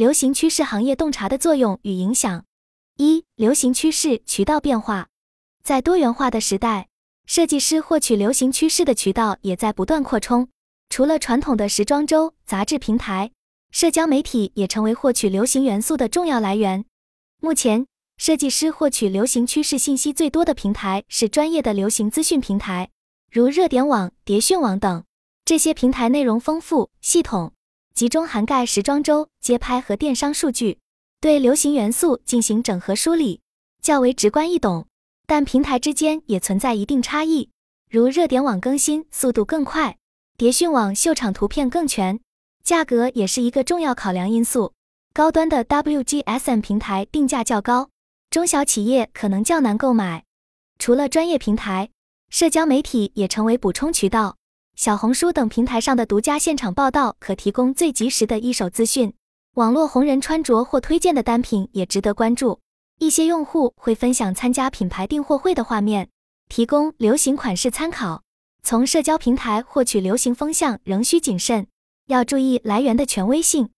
流行趋势行业洞察的作用与影响。一、流行趋势渠道变化。在多元化的时代，设计师获取流行趋势的渠道也在不断扩充。除了传统的时装周、杂志平台，社交媒体也成为获取流行元素的重要来源。目前，设计师获取流行趋势信息最多的平台是专业的流行资讯平台，如热点网、蝶讯网等。这些平台内容丰富、系统，集中涵盖时装周、街拍和电商数据，对流行元素进行整合梳理，较为直观易懂。但平台之间也存在一定差异，如热点网更新速度更快，蝶讯网秀场图片更全，价格也是一个重要考量因素。高端的 WGSN 平台定价较高，中小企业可能较难购买。除了专业平台，社交媒体也成为补充渠道，小红书等平台上的独家现场报道可提供最及时的一手资讯，网络红人穿着或推荐的单品也值得关注。一些用户会分享参加品牌订货会的画面，提供流行款式参考。从社交平台获取流行风向仍需谨慎，要注意来源的权威性。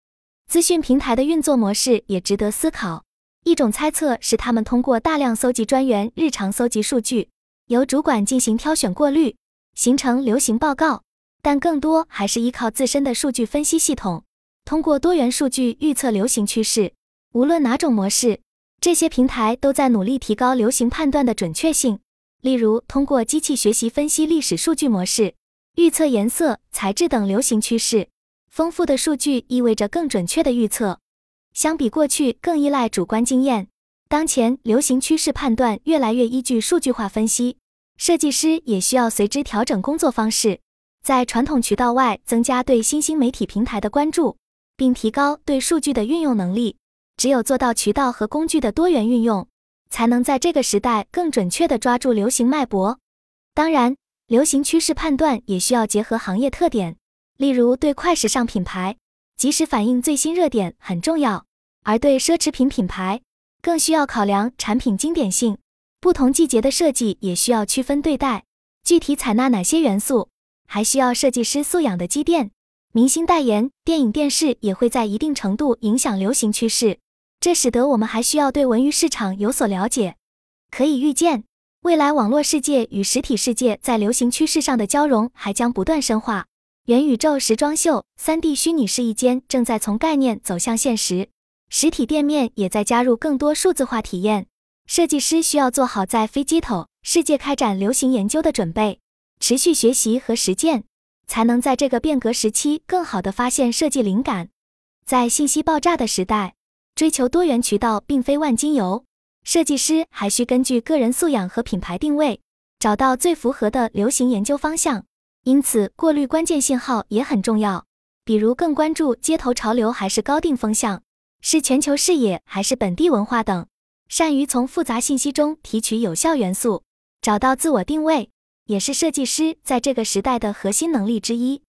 资讯平台的运作模式也值得思考。一种猜测是，他们通过大量搜集专员日常搜集数据，由主管进行挑选过滤，形成流行报告。但更多还是依靠自身的数据分析系统，通过多元数据预测流行趋势。无论哪种模式。这些平台都在努力提高流行判断的准确性，例如通过机器学习分析历史数据模式，预测颜色、材质等流行趋势。丰富的数据意味着更准确的预测，相比过去更依赖主观经验。当前流行趋势判断越来越依据数据化分析，设计师也需要随之调整工作方式，在传统渠道外增加对新兴媒体平台的关注，并提高对数据的运用能力。只有做到渠道和工具的多元运用，才能在这个时代更准确地抓住流行脉搏。当然，流行趋势判断也需要结合行业特点，例如对快时尚品牌，及时反映最新热点很重要；而对奢侈品品牌，更需要考量产品经典性。不同季节的设计也需要区分对待，具体采纳哪些元素，还需要设计师素养的积淀。明星代言、电影、电视也会在一定程度影响流行趋势。这使得我们还需要对文娱市场有所了解。可以预见，未来网络世界与实体世界在流行趋势上的交融还将不断深化。元宇宙时装秀、3D 虚拟试衣间正在从概念走向现实，实体店面也在加入更多数字化体验。设计师需要做好在非机头世界开展流行研究的准备，持续学习和实践，才能在这个变革时期更好地发现设计灵感。在信息爆炸的时代。追求多元渠道并非万金油，设计师还需根据个人素养和品牌定位，找到最符合的流行研究方向。因此，过滤关键信号也很重要，比如更关注街头潮流还是高定风向，是全球视野还是本地文化等。善于从复杂信息中提取有效元素，找到自我定位，也是设计师在这个时代的核心能力之一。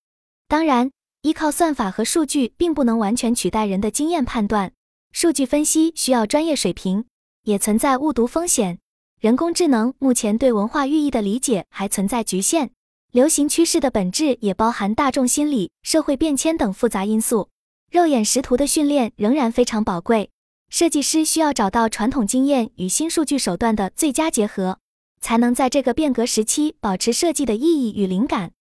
当然，依靠算法和数据并不能完全取代人的经验判断。数据分析需要专业水平，也存在误读风险。人工智能目前对文化寓意的理解还存在局限，流行趋势的本质也包含大众心理、社会变迁等复杂因素。肉眼识图的训练仍然非常宝贵，设计师需要找到传统经验与新数据手段的最佳结合，才能在这个变革时期保持设计的意义与灵感。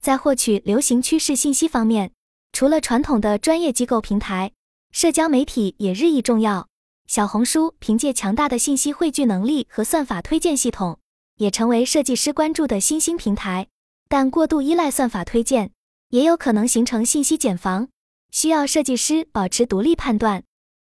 在获取流行趋势信息方面，除了传统的专业机构平台。社交媒体也日益重要，小红书凭借强大的信息汇聚能力和算法推荐系统，也成为设计师关注的新兴平台。但过度依赖算法推荐，也有可能形成信息茧房，需要设计师保持独立判断。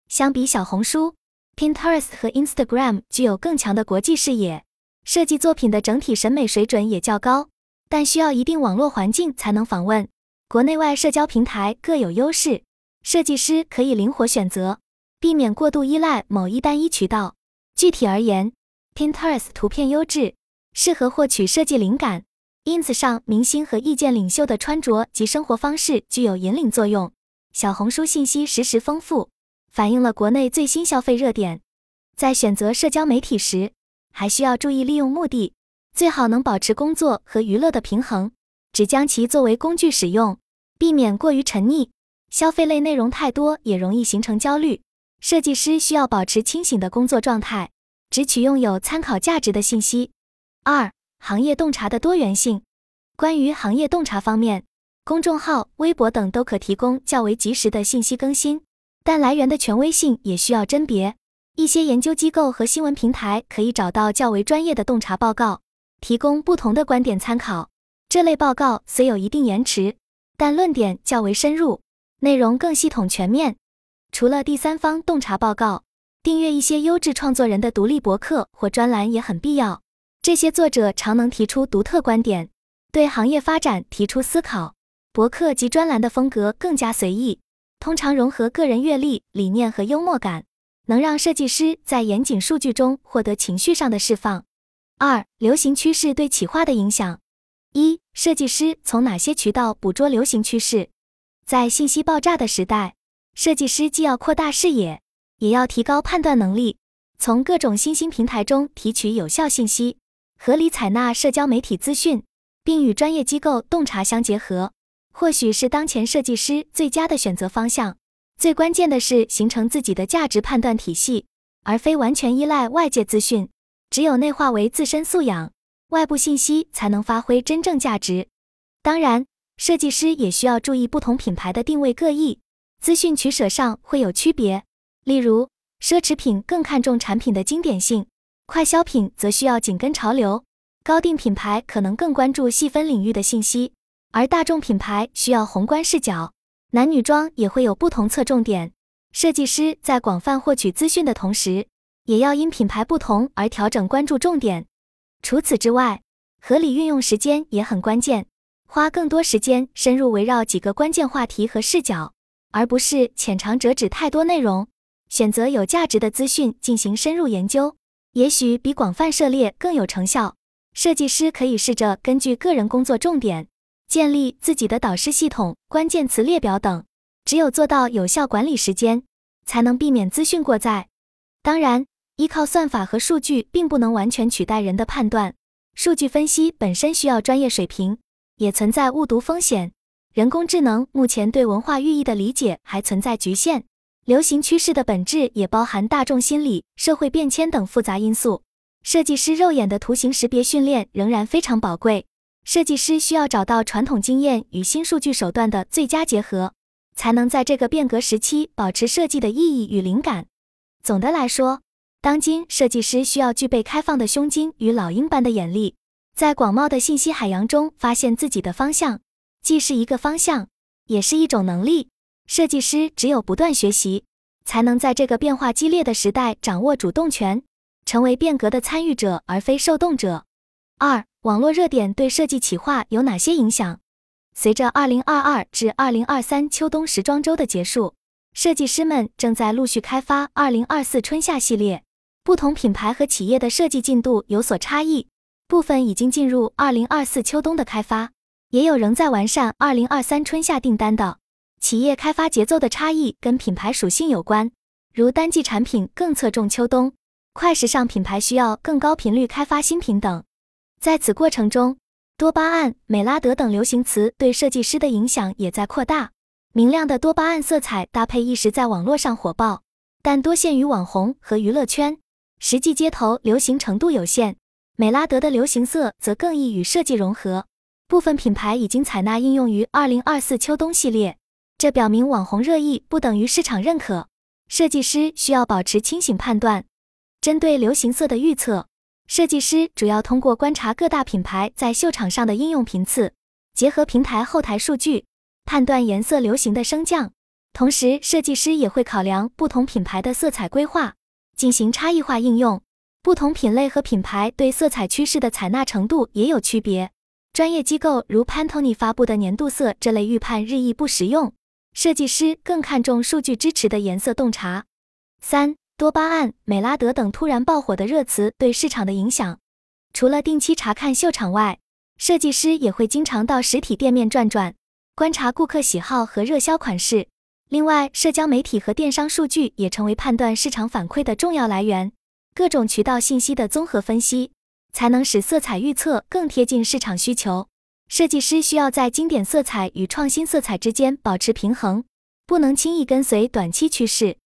相比小红书，Pinterest 和 Instagram 具有更强的国际视野，设计作品的整体审美水准也较高，但需要一定网络环境才能访问。国内外社交平台各有优势。设计师可以灵活选择，避免过度依赖某一单一渠道。具体而言，Pinterest 图片优质，适合获取设计灵感；Ins 上明星和意见领袖的穿着及生活方式具有引领作用；小红书信息实时丰富，反映了国内最新消费热点。在选择社交媒体时，还需要注意利用目的，最好能保持工作和娱乐的平衡，只将其作为工具使用，避免过于沉溺。消费类内容太多也容易形成焦虑。设计师需要保持清醒的工作状态，只取用有参考价值的信息。二、行业洞察的多元性。关于行业洞察方面，公众号、微博等都可提供较为及时的信息更新，但来源的权威性也需要甄别。一些研究机构和新闻平台可以找到较为专业的洞察报告，提供不同的观点参考。这类报告虽有一定延迟，但论点较为深入，内容更系统全面。除了第三方洞察报告，订阅一些优质创作人的独立博客或专栏也很必要。这些作者常能提出独特观点。对行业发展提出思考，博客及专栏的风格更加随意，通常融合个人阅历、理念和幽默感，能让设计师在严谨数据中获得情绪上的释放。二、流行趋势对企划的影响。一、设计师从哪些渠道捕捉流行趋势？在信息爆炸的时代，设计师既要扩大视野，也要提高判断能力，从各种新兴平台中提取有效信息，合理采纳社交媒体资讯。并与专业机构洞察相结合，或许是当前设计师最佳的选择方向。最关键的是形成自己的价值判断体系，而非完全依赖外界资讯。只有内化为自身素养，外部信息才能发挥真正价值。当然，设计师也需要注意不同品牌的定位各异，资讯取舍上会有区别。例如，奢侈品更看重产品的经典性，快消品则需要紧跟潮流。高定品牌可能更关注细分领域的信息，而大众品牌需要宏观视角。男女装也会有不同侧重点。设计师在广泛获取资讯的同时，也要因品牌不同而调整关注重点。除此之外，合理运用时间也很关键，花更多时间深入围绕几个关键话题和视角，而不是浅尝辄止太多内容。选择有价值的资讯进行深入研究，也许比广泛涉猎更有成效。设计师可以试着根据个人工作重点，建立自己的导师系统、关键词列表等。只有做到有效管理时间，才能避免资讯过载。当然，依靠算法和数据并不能完全取代人的判断。数据分析本身需要专业水平，也存在误读风险。人工智能目前对文化寓意的理解还存在局限。流行趋势的本质也包含大众心理、社会变迁等复杂因素。设计师肉眼的图形识别训练仍然非常宝贵，设计师需要找到传统经验与新数据手段的最佳结合，才能在这个变革时期保持设计的意义与灵感。总的来说，当今设计师需要具备开放的胸襟与老鹰般的眼力，在广袤的信息海洋中发现自己的方向，既是一个方向，也是一种能力。设计师只有不断学习，才能在这个变化激烈的时代掌握主动权。成为变革的参与者而非受动者。二、网络热点对设计企划有哪些影响？随着二零二二至二零二三秋冬时装周的结束，设计师们正在陆续开发二零二四春夏系列。不同品牌和企业的设计进度有所差异，部分已经进入二零二四秋冬的开发，也有仍在完善二零二三春夏订单的。企业开发节奏的差异跟品牌属性有关，如单季产品更侧重秋冬。快时尚品牌需要更高频率开发新品等，在此过程中，多巴胺、美拉德等流行词对设计师的影响也在扩大。明亮的多巴胺色彩搭配一时在网络上火爆，但多限于网红和娱乐圈，实际街头流行程度有限。美拉德的流行色则更易与设计融合，部分品牌已经采纳应用于二零二四秋冬系列。这表明网红热议不等于市场认可，设计师需要保持清醒判断。针对流行色的预测，设计师主要通过观察各大品牌在秀场上的应用频次，结合平台后台数据，判断颜色流行的升降。同时，设计师也会考量不同品牌的色彩规划，进行差异化应用。不同品类和品牌对色彩趋势的采纳程度也有区别。专业机构如 Pantone 发布的年度色这类预判日益不实用，设计师更看重数据支持的颜色洞察。三。多巴胺、美拉德等突然爆火的热词对市场的影响，除了定期查看秀场外，设计师也会经常到实体店面转转，观察顾客喜好和热销款式。另外，社交媒体和电商数据也成为判断市场反馈的重要来源。各种渠道信息的综合分析，才能使色彩预测更贴近市场需求。设计师需要在经典色彩与创新色彩之间保持平衡。不能轻易跟随短期趋势。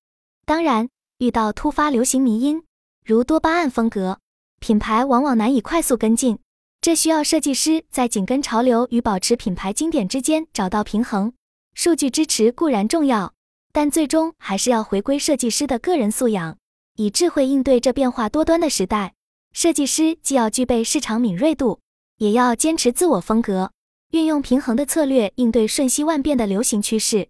当然，遇到突发流行迷因，如多巴胺风格，品牌往往难以快速跟进。这需要设计师在紧跟潮流与保持品牌经典之间找到平衡。数据支持固然重要，但最终还是要回归设计师的个人素养，以智慧应对这变化多端的时代。设计师既要具备市场敏锐度，也要坚持自我风格，运用平衡的策略应对瞬息万变的流行趋势。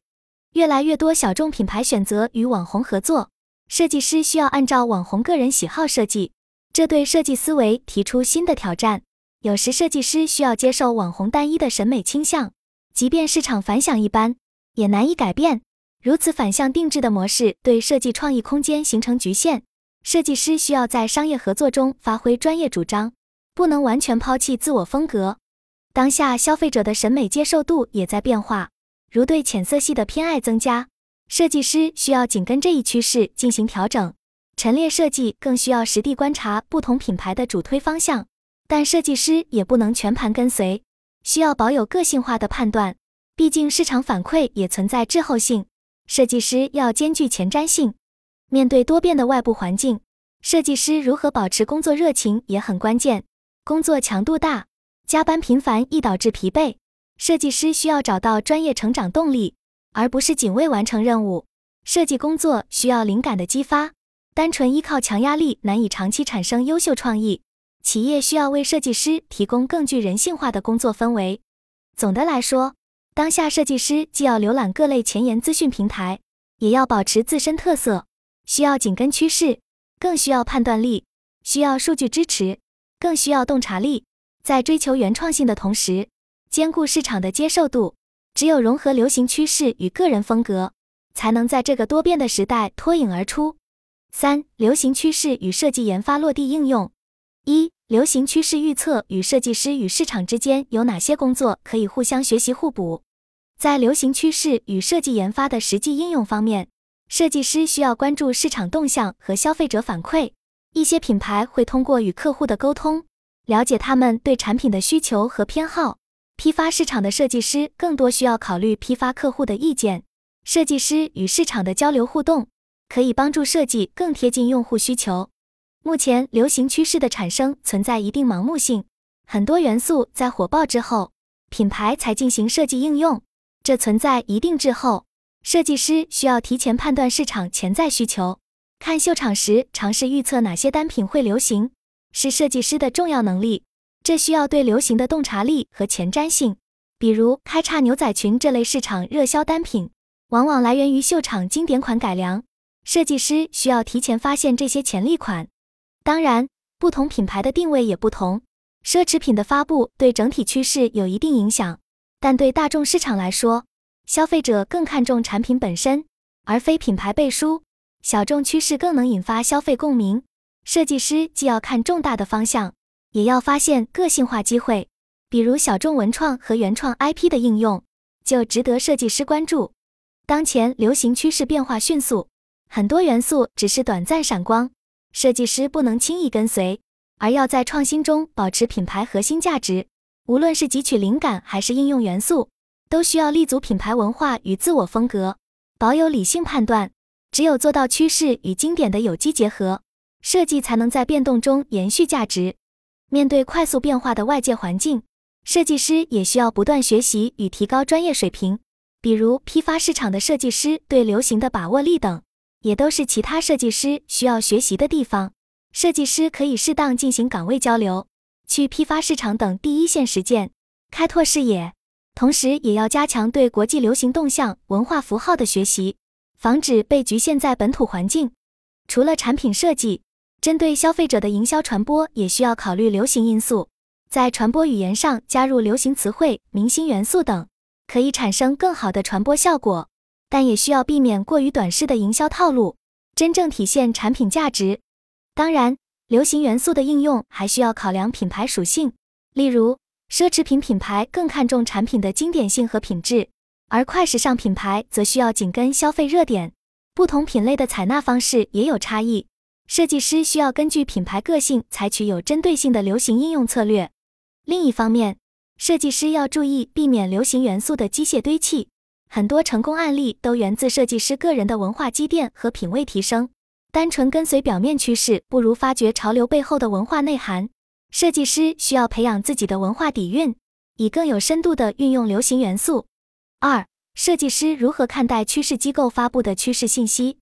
越来越多小众品牌选择与网红合作，设计师需要按照网红个人喜好设计，这对设计思维提出新的挑战。有时设计师需要接受网红单一的审美倾向，即便市场反响一般，也难以改变。如此反向定制的模式对设计创意空间形成局限。设计师需要在商业合作中发挥专业主张，不能完全抛弃自我风格。当下消费者的审美接受度也在变化，如对浅色系的偏爱增加，设计师需要紧跟这一趋势进行调整。陈列设计更需要实地观察不同品牌的主推方向。但设计师也不能全盘跟随，需要保有个性化的判断，毕竟市场反馈也存在滞后性。设计师要兼具前瞻性，面对多变的外部环境，设计师如何保持工作热情也很关键。工作强度大，加班频繁易导致疲惫，设计师需要找到专业成长动力，而不是仅为完成任务。设计工作需要灵感的激发，单纯依靠强压力难以长期产生优秀创意。企业需要为设计师提供更具人性化的工作氛围。总的来说，当下设计师既要浏览各类前沿资讯平台，也要保持自身特色，需要紧跟趋势，更需要判断力，需要数据支持，更需要洞察力。在追求原创性的同时，兼顾市场的接受度。只有融合流行趋势与个人风格，才能在这个多变的时代脱颖而出。三、流行趋势与设计研发落地应用。一、流行趋势预测与设计师与市场之间有哪些工作可以互相学习互补？在流行趋势与设计研发的实际应用方面，设计师需要关注市场动向和消费者反馈。一些品牌会通过与客户的沟通，了解他们对产品的需求和偏好。批发市场的设计师更多需要考虑批发客户的意见。设计师与市场的交流互动，可以帮助设计更贴近用户需求。目前流行趋势的产生存在一定盲目性，很多元素在火爆之后，品牌才进行设计应用，这存在一定滞后。设计师需要提前判断市场潜在需求，看秀场时尝试预测哪些单品会流行，是设计师的重要能力。这需要对流行的洞察力和前瞻性。比如开叉牛仔裙这类市场热销单品，往往来源于秀场经典款改良，设计师需要提前发现这些潜力款。当然，不同品牌的定位也不同。奢侈品的发布对整体趋势有一定影响，但对大众市场来说，消费者更看重产品本身，而非品牌背书。小众趋势更能引发消费共鸣。设计师既要看重大的方向，也要发现个性化机会。比如小众文创和原创 IP 的应用，就值得设计师关注。当前流行趋势变化迅速，很多元素只是短暂闪光。设计师不能轻易跟随，而要在创新中保持品牌核心价值。无论是汲取灵感还是应用元素，都需要立足品牌文化与自我风格，保有理性判断。只有做到趋势与经典的有机结合，设计才能在变动中延续价值。面对快速变化的外界环境，设计师也需要不断学习与提高专业水平。比如批发市场的设计师对流行的把握力等。也都是其他设计师需要学习的地方。设计师可以适当进行岗位交流，去批发市场等第一线实践，开拓视野。同时，也要加强对国际流行动向、文化符号的学习，防止被局限在本土环境。除了产品设计，针对消费者的营销传播也需要考虑流行因素，在传播语言上加入流行词汇、明星元素等，可以产生更好的传播效果。但也需要避免过于短视的营销套路，真正体现产品价值。当然，流行元素的应用还需要考量品牌属性。例如，奢侈品品牌更看重产品的经典性和品质，而快时尚品牌则需要紧跟消费热点。不同品类的采纳方式也有差异，设计师需要根据品牌个性采取有针对性的流行应用策略。另一方面，设计师要注意避免流行元素的机械堆砌。很多成功案例都源自设计师个人的文化积淀和品味提升。单纯跟随表面趋势，不如发掘潮流背后的文化内涵。设计师需要培养自己的文化底蕴，以更有深度地运用流行元素。二、设计师如何看待趋势机构发布的趋势信息？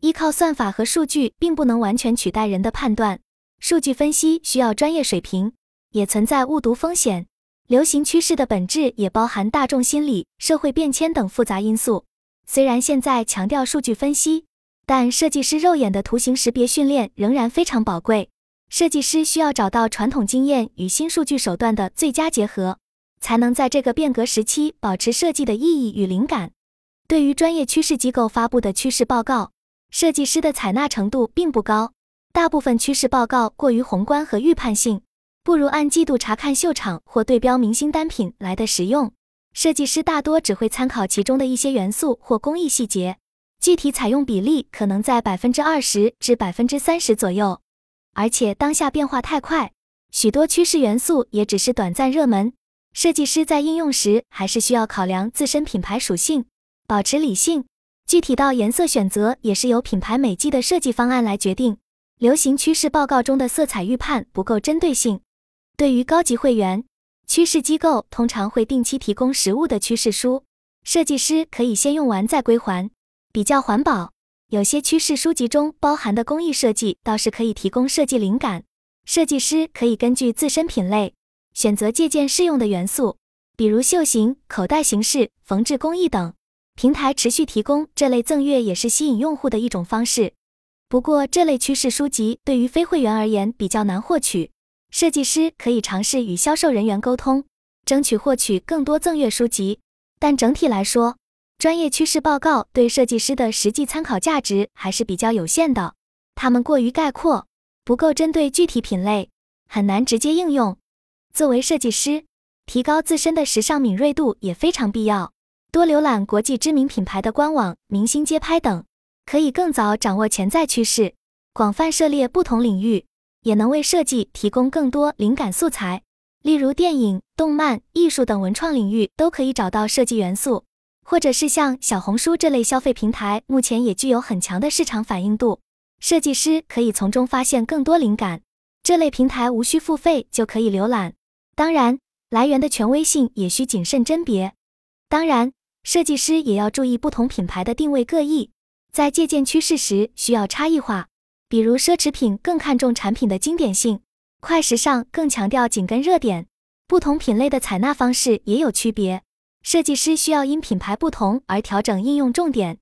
依靠算法和数据，并不能完全取代人的判断。数据分析需要专业水平，也存在误读风险。流行趋势的本质也包含大众心理、社会变迁等复杂因素。虽然现在强调数据分析，但设计师肉眼的图形识别训练仍然非常宝贵。设计师需要找到传统经验与新数据手段的最佳结合，才能在这个变革时期保持设计的意义与灵感。对于专业趋势机构发布的趋势报告，设计师的采纳程度并不高。大部分趋势报告过于宏观和预判性。不如按季度查看秀场或对标明星单品来的实用。设计师大多只会参考其中的一些元素或工艺细节，具体采用比例可能在百分之二十至百分之三十左右。而且当下变化太快，许多趋势元素也只是短暂热门。设计师在应用时还是需要考量自身品牌属性，保持理性。具体到颜色选择，也是由品牌每季的设计方案来决定。流行趋势报告中的色彩预判不够针对性。对于高级会员，趋势机构通常会定期提供实物的趋势书，设计师可以先用完再归还，比较环保。有些趋势书籍中包含的工艺设计倒是可以提供设计灵感，设计师可以根据自身品类选择借鉴适用的元素，比如袖型、口袋形式、缝制工艺等。平台持续提供这类赠阅也是吸引用户的一种方式。不过，这类趋势书籍对于非会员而言比较难获取。设计师可以尝试与销售人员沟通，争取获取更多赠阅书籍。但整体来说，专业趋势报告对设计师的实际参考价值还是比较有限的。他们过于概括，不够针对具体品类，很难直接应用。作为设计师，提高自身的时尚敏锐度也非常必要。多浏览国际知名品牌的官网、明星街拍等，可以更早掌握潜在趋势，广泛涉猎不同领域。也能为设计提供更多灵感素材，例如电影、动漫、艺术等文创领域都可以找到设计元素，或者是像小红书这类消费平台，目前也具有很强的市场反应度，设计师可以从中发现更多灵感。这类平台无需付费就可以浏览，当然来源的权威性也需谨慎甄别。当然，设计师也要注意不同品牌的定位各异，在借鉴趋势时需要差异化。比如奢侈品更看重产品的经典性，快时尚更强调紧跟热点，不同品类的采纳方式也有区别。设计师需要因品牌不同而调整应用重点。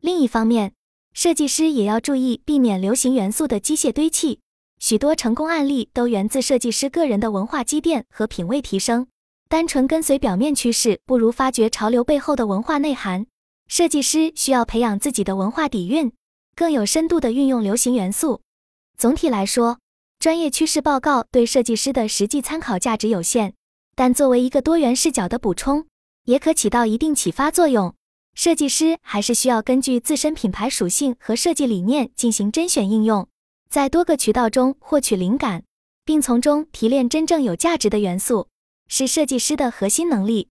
另一方面，设计师也要注意避免流行元素的机械堆砌。许多成功案例都源自设计师个人的文化积淀和品味提升。单纯跟随表面趋势，不如发掘潮流背后的文化内涵。设计师需要培养自己的文化底蕴。更有深度的运用流行元素。总体来说，专业趋势报告对设计师的实际参考价值有限，但作为一个多元视角的补充，也可起到一定启发作用。设计师还是需要根据自身品牌属性和设计理念进行甄选应用，在多个渠道中获取灵感，并从中提炼真正有价值的元素，是设计师的核心能力。